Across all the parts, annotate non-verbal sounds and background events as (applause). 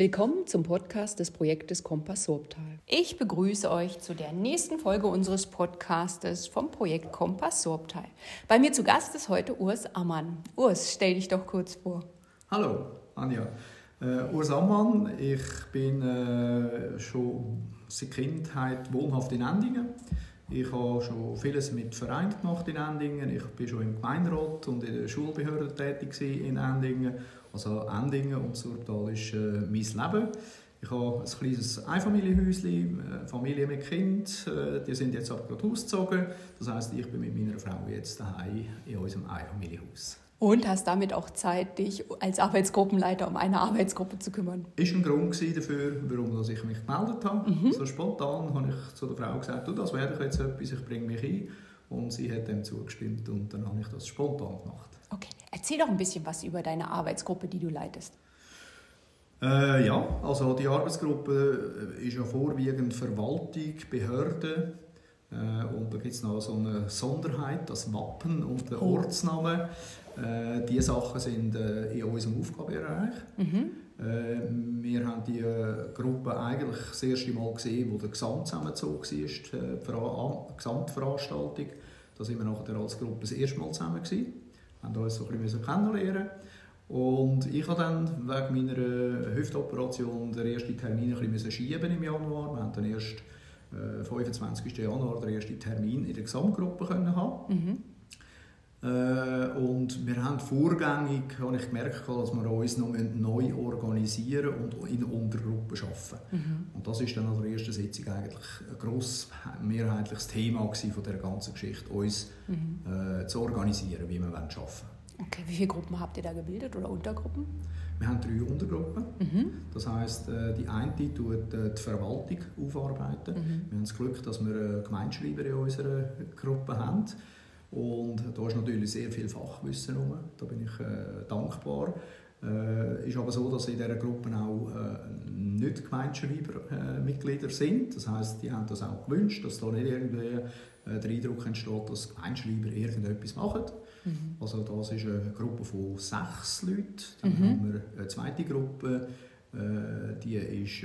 Willkommen zum Podcast des Projektes Kompass Sorbtal. Ich begrüße euch zu der nächsten Folge unseres Podcastes vom Projekt Kompass Sorbtal. Bei mir zu Gast ist heute Urs Ammann. Urs, stell dich doch kurz vor. Hallo, Anja. Äh, Urs Ammann, ich bin äh, schon seit Kindheit wohnhaft in Endingen. Ich habe schon vieles mit Vereinen gemacht in Endingen. Ich bin schon im Gemeinderat und in der Schulbehörde tätig in Endingen also Endingen und Surtal ist äh, mein Leben. Ich habe ein kleines Einfamilienhäuschen, eine Familie mit Kind. Äh, die sind jetzt aber gerade ausgezogen. Das heisst, ich bin mit meiner Frau jetzt daheim in unserem Einfamilienhaus. Und hast damit auch Zeit, dich als Arbeitsgruppenleiter um eine Arbeitsgruppe zu kümmern? Das war ein Grund dafür, warum ich mich gemeldet habe. Mhm. So spontan habe ich zu der Frau gesagt, du, das wäre jetzt etwas, ich bringe mich ein. Und sie hat dem zugestimmt und dann habe ich das spontan gemacht. Okay, erzähl doch ein bisschen was über deine Arbeitsgruppe, die du leitest. Äh, ja, also die Arbeitsgruppe ist ja vorwiegend Verwaltung, Behörden äh, und da gibt es noch so eine Sonderheit, das Wappen und der oh. Ortsname. Äh, diese Sachen sind äh, in unserem Aufgabenbereich. Mhm. Äh, wir haben die äh, Gruppe eigentlich das erste Mal gesehen, wo der Gesamtzusammenzug war, die Gesamtveranstaltung. Da sind wir nachher als Gruppe das erste Mal zusammen. Gewesen haben uns so ein bisschen kennenlernen und ich habe dann wegen meiner Hüftoperation den ersten Termin ein bisschen schieben im Januar. Wir haben dann erst äh, 25. Januar den ersten Termin in der Gesamtgruppe können haben. Mhm. Äh, und wir haben vorgängig, habe ich gemerkt, dass wir uns noch neu organisieren und in Untergruppen arbeiten. Mhm. Und das ist dann an der ersten Sitzung eigentlich ein gross mehrheitliches Thema von der ganzen Geschichte, uns mhm. äh, zu organisieren, wie wir arbeiten wollen. Okay, wie viele Gruppen habt ihr da gebildet oder Untergruppen? Wir haben drei Untergruppen. Mhm. Das heißt, äh, die eine tut äh, die Verwaltung aufarbeiten. Mhm. Wir haben das Glück, dass wir Gemeinschreiber in unserer Gruppe haben. Und da ist natürlich sehr viel Fachwissen rum. Da bin ich äh, dankbar. Äh, ist aber so, dass in dieser Gruppe auch äh, nicht Gemeinschreiber-Mitglieder äh, sind. Das heißt, die haben das auch gewünscht, dass da nicht irgendwie äh, der Eindruck entsteht, dass Gemeinschreiber irgendetwas machen. Mhm. Also das ist eine Gruppe von sechs Leuten. Dann mhm. haben wir eine zweite Gruppe, äh, die ist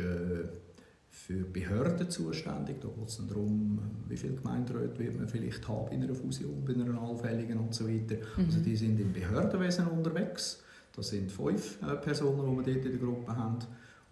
für Behörden zuständig. Da geht es darum, wie viele Gemeinderäte wird man vielleicht haben in einer Fusion, bei einer allfälligen und so weiter. Mhm. Also die sind im Behördenwesen unterwegs. Das sind fünf äh, Personen, die wir dort in der Gruppe haben.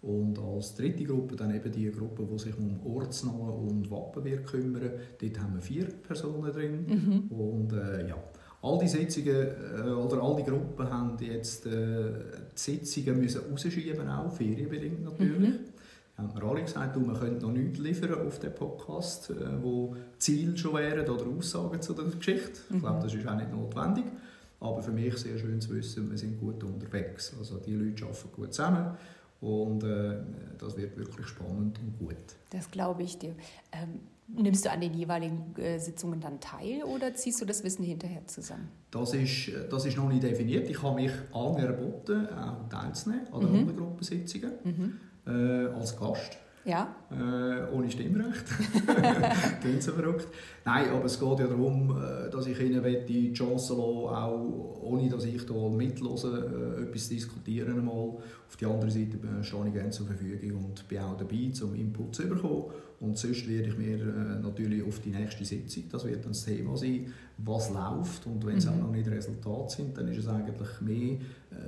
Und als dritte Gruppe dann eben die Gruppe, die sich um Ortsnamen und Wappen wird kümmern. Dort haben wir vier Personen drin. Mhm. Und äh, ja, all die Sitzungen äh, oder all die Gruppen haben jetzt äh, die Sitzungen müssen rausschieben, auch ferienbedingt natürlich. Mhm haben wir alle gesagt, du, wir können noch nichts liefern auf den Podcast, äh, wo Ziel schon wären oder Aussagen zu der Geschichte. Ich glaube, das ist auch nicht notwendig. Aber für mich sehr schön zu wissen, wir sind gut unterwegs. Also die Leute arbeiten gut zusammen und äh, das wird wirklich spannend und gut. Das glaube ich dir. Ähm, nimmst du an den jeweiligen äh, Sitzungen dann teil oder ziehst du das Wissen hinterher zusammen? Das ist, das ist noch nicht definiert. Ich habe mich angeboten, auch teilzunehmen an den mhm. Untergruppensitzungen. Mhm äh, als Gast. Ja. Äh, ohne Stimmrecht. (laughs) Klingt so verrückt. Nein, aber es geht ja darum, äh, dass ich ihnen die Chance lassen auch ohne dass ich da mitlose, äh, etwas diskutieren einmal. Auf der anderen Seite stehe ich gerne zur Verfügung und bin auch dabei, um Input zu bekommen. Und sonst werde ich mir äh, natürlich auf die nächste Sitzung, das wird dann das Thema sein, was läuft. Und wenn es mhm. auch noch nicht Resultate sind, dann ist es eigentlich mehr,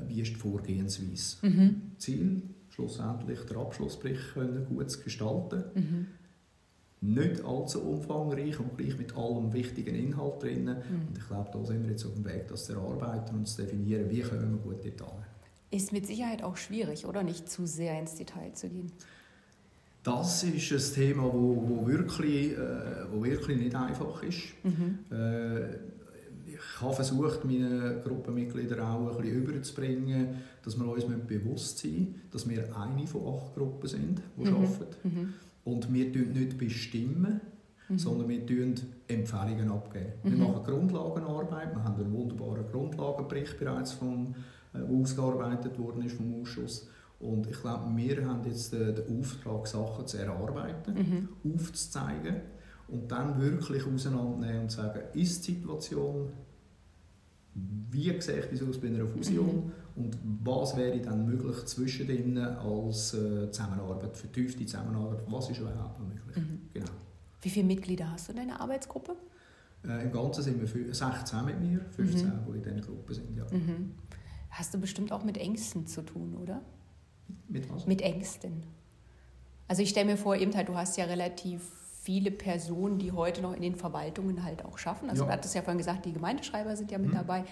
wie ist die Vorgehensweise. Mhm. Ziel schlussendlich den Abschlussbericht können gut zu gestalten. Mhm. Nicht allzu umfangreich und gleich mit allem wichtigen Inhalt drin. Mhm. Und ich glaube, da sind wir jetzt auf dem Weg, das zu erarbeiten und zu definieren, wie können wir gut hin. Ist mit Sicherheit auch schwierig, oder? Nicht zu sehr ins Detail zu gehen. Das ist ein Thema, wo, wo, wirklich, äh, wo wirklich nicht einfach ist. Mhm. Äh, ich habe versucht, meine Gruppenmitglieder auch ein bisschen überzubringen, dass wir uns bewusst sind dass wir eine von acht Gruppen sind, die mhm. arbeiten. Mhm. Und wir bestimmen nicht bestimmen, mhm. sondern wir geben Empfehlungen abgeben. Wir mhm. machen Grundlagenarbeit, wir haben einen wunderbaren Grundlagenbericht bereits, vom, äh, der ausgearbeitet worden ist vom Ausschuss. Und ich glaube, wir haben jetzt den, den Auftrag, Sachen zu erarbeiten, mhm. aufzuzeigen und dann wirklich auseinandernehmen und sagen, ist die Situation wie wie sieht es aus bei einer Fusion mhm. und was wäre dann möglich zwischen denen als äh, Zusammenarbeit, vertiefte Zusammenarbeit, was ist überhaupt möglich. Mhm. Genau. Wie viele Mitglieder hast du in deiner Arbeitsgruppe? Äh, Im Ganzen sind wir 16 mit mir, 15, mhm. die in dieser Gruppe sind. Ja. Mhm. Hast du bestimmt auch mit Ängsten zu tun, oder? Mit was? Mit Ängsten. Also ich stelle mir vor, eben halt, du hast ja relativ viele Personen, die heute noch in den Verwaltungen halt auch schaffen. Also ja. du hattest ja vorhin gesagt, die Gemeindeschreiber sind ja mit mhm. dabei.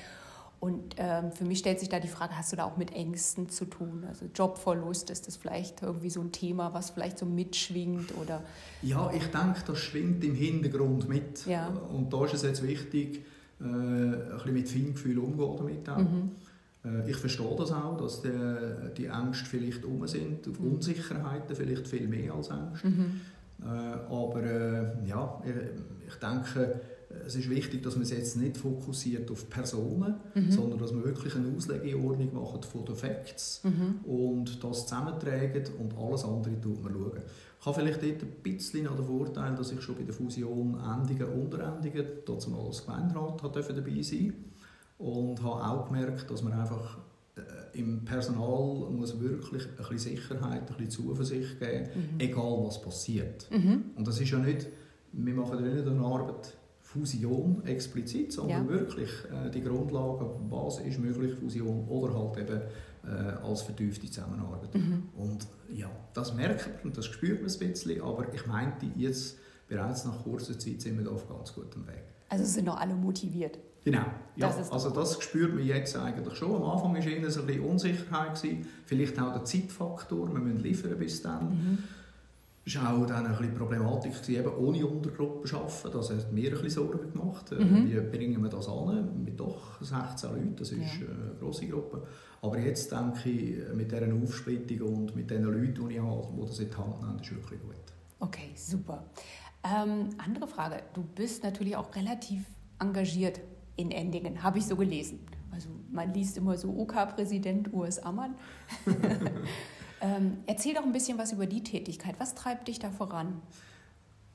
Und ähm, für mich stellt sich da die Frage, hast du da auch mit Ängsten zu tun? Also Jobverlust, ist das vielleicht irgendwie so ein Thema, was vielleicht so mitschwingt? Oder? Ja, ich denke, das schwingt im Hintergrund mit. Ja. Und da ist es jetzt wichtig, äh, ein bisschen mit Feingefühl umzugehen damit auch. Mhm. Äh, ich verstehe das auch, dass die, die Ängste vielleicht um sind, mhm. Unsicherheiten vielleicht viel mehr als Ängste. Mhm. Äh, aber äh, ja, ich, denke, es ist wichtig, dass man es jetzt nicht fokussiert auf Personen, mhm. sondern dass man wirklich eine Auslegeordnung macht von den Facts mhm. und das zusammenträgt und alles andere tut man schauen. Ich habe vielleicht dort ein bisschen noch den Vorteil, dass ich schon bei der Fusion Endungen und Unterendungen, dazu mal als Gemeinderat dabei sein durfte und habe auch gemerkt, dass man einfach im Personal muss wirklich ein bisschen Sicherheit, ein bisschen Zuversicht geben, mhm. egal was passiert. Mhm. Und das ist ja nicht, wir machen ja nicht eine Arbeit Fusion explizit, sondern ja. wirklich äh, die Grundlagen, was ist möglich, Fusion oder halt eben äh, als vertiefte Zusammenarbeit. Mhm. Und ja, das merkt man und das spürt man ein bisschen, aber ich meinte, jetzt bereits nach kurzer Zeit sind wir da auf ganz gutem Weg. Also sind noch alle motiviert? Genau. Ja, das also das spürt man jetzt eigentlich schon. Am Anfang war eher ein bisschen Unsicherheit. Gewesen. Vielleicht auch der Zeitfaktor. Wir müssen liefern bis dann. Mhm. Es war auch dann ein bisschen Problematik, gewesen, eben ohne Untergruppe zu arbeiten. Das hat mir ein bisschen Sorgen gemacht. Äh, mhm. Wie bringen wir das an? Mit doch 16 Leuten, das ist ja. eine grosse Gruppe. Aber jetzt denke ich, mit dieser Aufsplittung und mit den Leuten, die ich habe, die das in die Hand nehmen, ist wirklich gut. Okay, super. Ähm, andere Frage. Du bist natürlich auch relativ engagiert in Endingen, habe ich so gelesen. Also man liest immer so OK-Präsident US Ammann. (laughs) ähm, erzähl doch ein bisschen was über die Tätigkeit. Was treibt dich da voran?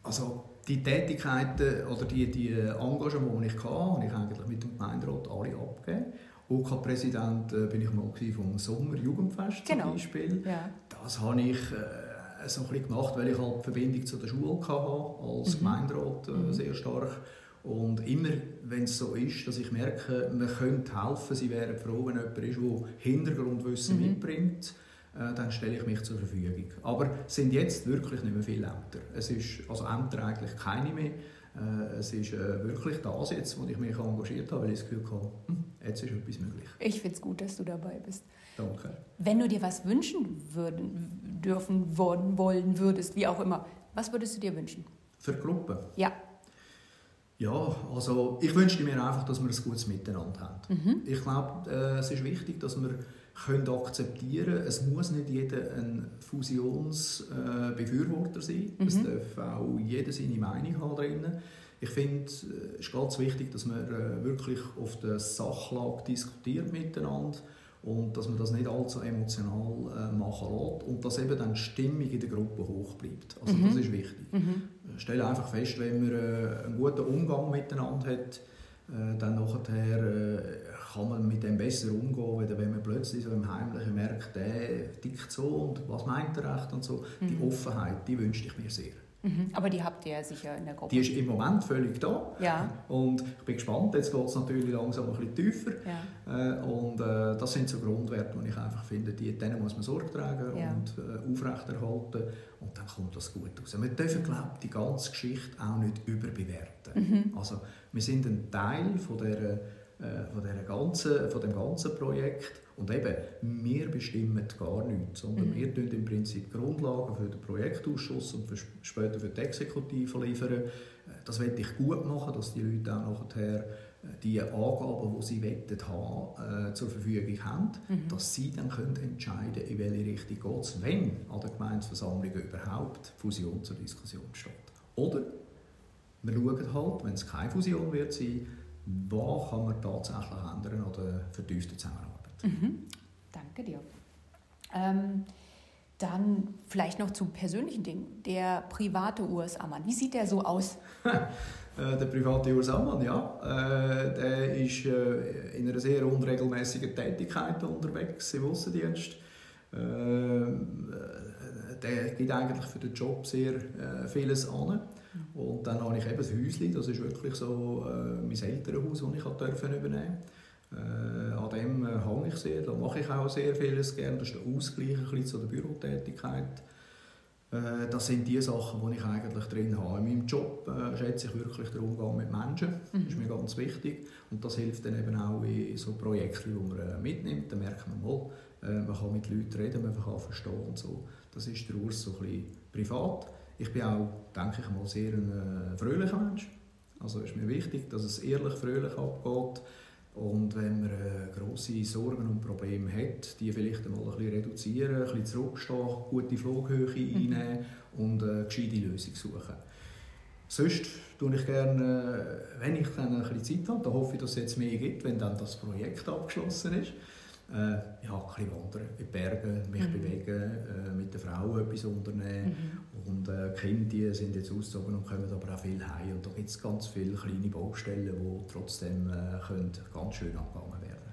Also die Tätigkeiten oder die, die Engagement, die ich hatte, habe ich eigentlich mit dem Gemeinderat alle abgegeben. OK-Präsident äh, bin ich mal vom Sommer-Jugendfest genau. zum Beispiel. Ja. Das habe ich äh, so ein bisschen gemacht, weil ich halt Verbindung zu der Schule hatte, als mhm. Gemeinderat äh, mhm. sehr stark und immer, wenn es so ist, dass ich merke, man könnte helfen, sie wären froh, wenn jemand ist, der Hintergrundwissen mhm. mitbringt, äh, dann stelle ich mich zur Verfügung. Aber es sind jetzt wirklich nicht mehr viele Ämter. Es ist, also Ämter eigentlich keine mehr. Äh, es ist äh, wirklich das jetzt, wo ich mich engagiert habe, weil ich das Gefühl habe, hm, jetzt ist etwas möglich. Ich finde es gut, dass du dabei bist. Danke. Wenn du dir was wünschen würden, dürfen, wollen würdest, wie auch immer, was würdest du dir wünschen? Für Gruppe? Ja. Ja, also ich wünschte mir einfach, dass wir ein gutes Miteinander haben. Mhm. Ich glaube, äh, es ist wichtig, dass wir können akzeptieren es muss nicht jeder ein Fusionsbefürworter äh, sein. Mhm. Es darf auch jeder seine Meinung haben drinnen. Ich finde, es ist ganz wichtig, dass man äh, wirklich auf der Sachlage diskutiert miteinander und dass man das nicht allzu emotional äh, machen lässt und dass eben dann die Stimmung in der Gruppe hoch bleibt. Also mhm. das ist wichtig. Mhm. Ich stelle einfach fest, wenn man äh, einen guten Umgang miteinander hat, äh, dann nachher äh, kann man mit dem besser umgehen, wenn man plötzlich so im Heimlichen merkt, der tickt so und was meint er recht und so. Mhm. Die Offenheit, die wünsche ich mir sehr. Mhm. Aber die habt ihr ja sicher in der Gruppe. Die ist im Moment völlig da. Ja. Und ich bin gespannt, jetzt geht es natürlich langsam ein bisschen tiefer. Ja. Äh, und äh, das sind so Grundwerte, die ich einfach finde, die, denen muss man Sorge tragen ja. und äh, aufrechterhalten. Und dann kommt das gut raus. Wir dürfen, glaube ich, die ganze Geschichte auch nicht überbewerten. Mhm. Also, wir sind ein Teil von der äh, von, der ganzen, von dem ganzen Projekt. Und eben, wir bestimmen gar nichts, sondern mhm. wir tun im Prinzip Grundlagen für den Projektausschuss und für, später für die Exekutive liefern. Äh, das werde ich gut machen, dass die Leute auch nachher äh, die Angaben, die sie wettet haben, zur Verfügung haben, mhm. dass sie dann können entscheiden in welche Richtung geht es, wenn an der Gemeindeversammlung überhaupt Fusion zur Diskussion steht. Oder wir schauen halt, wenn es keine Fusion wird sein, was kann man tatsächlich ändern oder vertiefte Zusammenarbeit. Mhm. Danke dir. Ähm, dann vielleicht noch zu persönlichen Dingen. Der private US-Ammann, wie sieht der so aus? (laughs) Äh, der private Urs Ammann, ja, äh, der ist äh, in einer sehr unregelmäßigen Tätigkeit unterwegs im Aussendienst. Äh, der gibt eigentlich für den Job sehr vieles an. Und dann habe ich eben das Häuschen, das ist wirklich so mein Elternhaus, das ich durfte übernehmen äh, An dem äh, hänge ich sehr, da mache ich auch sehr vieles gerne. Das ist der Ausgleich ein bisschen zu der Bürotätigkeit. Äh, das sind die Sachen, die ich eigentlich drin habe. In meinem Job äh, schätze ich wirklich den Umgang mit Menschen. Das ist mhm. mir ganz wichtig. Und das hilft dann eben auch in so Projekten, die man äh, mitnimmt. Da merkt man mal, äh, man kann mit Leuten reden, man kann verstehen und so. Das ist der Urs so ein bisschen privat. Ich bin auch, denke ich mal, sehr ein äh, fröhlicher Mensch. Also ist mir wichtig, dass es ehrlich fröhlich abgeht. Und wenn man äh, grosse Sorgen und Probleme hat, die vielleicht einmal ein bisschen reduzieren, ein bisschen zurückstehen, gute Flughöhe mhm. einnehmen und eine gescheite Lösung suchen. Sonst tue ich gerne, äh, wenn ich dann ein bisschen Zeit habe, dann hoffe ich, dass es jetzt mehr gibt, wenn dann das Projekt abgeschlossen ist, äh, ja, ein bisschen wandern, in die Berge, mich mhm. bewegen, äh, mit der Frau etwas unternehmen. Mhm. Und äh, die Kinder die sind jetzt ausgezogen und kommen aber auch viel heim. Und da gibt es ganz viele kleine Baustellen, die trotzdem äh, können ganz schön angegangen werden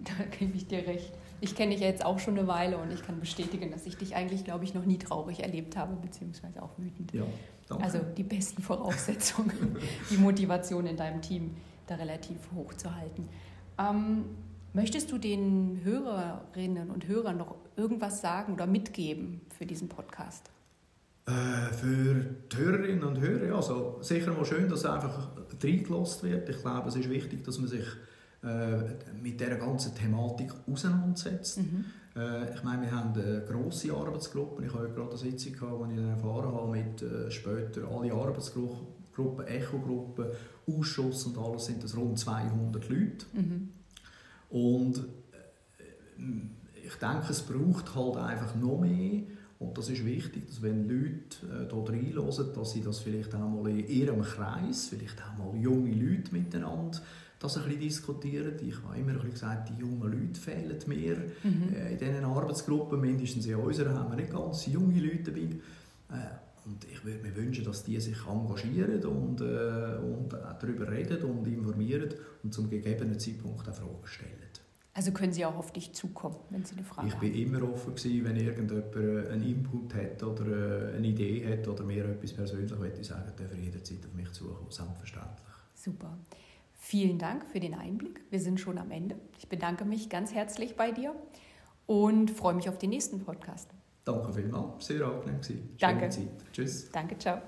(laughs) Da gebe ich dir recht. Ich kenne dich jetzt auch schon eine Weile und ich kann bestätigen, dass ich dich eigentlich, glaube ich, noch nie traurig erlebt habe, beziehungsweise auch wütend. Ja, danke. Also die besten Voraussetzungen, (laughs) die Motivation in deinem Team da relativ hoch zu halten. Ähm, Möchtest du den Hörerinnen und Hörern noch irgendwas sagen oder mitgeben für diesen Podcast? Äh, für die Hörerinnen und Hörer, also sicher mal schön, dass einfach reingelassen wird. Ich glaube, es ist wichtig, dass man sich äh, mit dieser ganzen Thematik auseinandersetzt. Mhm. Äh, ich meine, wir haben eine grosse Arbeitsgruppe. Ich habe gerade eine Sitzung gehabt, wo ich erfahren habe, mit äh, später alle Arbeitsgruppen, Echo-Gruppen, Ausschuss und alles sind das rund 200 Leute. Mhm. Und äh, ich denke, es braucht halt einfach noch mehr. Und das ist wichtig, dass wenn Leute äh, hier reinhören, dass sie das vielleicht auch mal in ihrem Kreis, vielleicht auch mal junge Leute miteinander, das ein bisschen diskutieren. Ich habe immer ein bisschen gesagt, die jungen Leute fehlen mir. Mhm. Äh, in diesen Arbeitsgruppen, mindestens in unserer, haben wir nicht ganz junge Leute dabei. Äh, und ich würde mir wünschen, dass die sich engagieren und, äh, und darüber reden und informieren und zum gegebenen Zeitpunkt auch Fragen stellen. Also können Sie auch auf dich zukommen, wenn Sie eine Frage ich haben? Ich bin immer offen gewesen, wenn irgendjemand einen Input hat oder äh, eine Idee hat oder mir etwas persönlich möchte sagen, darf er jederzeit auf mich zukommen, selbstverständlich. Super. Vielen Dank für den Einblick. Wir sind schon am Ende. Ich bedanke mich ganz herzlich bei dir und freue mich auf den nächsten Podcast. Danke vielmals, sehr angenehm gewesen. Danke. Zeit. Tschüss. Danke, ciao.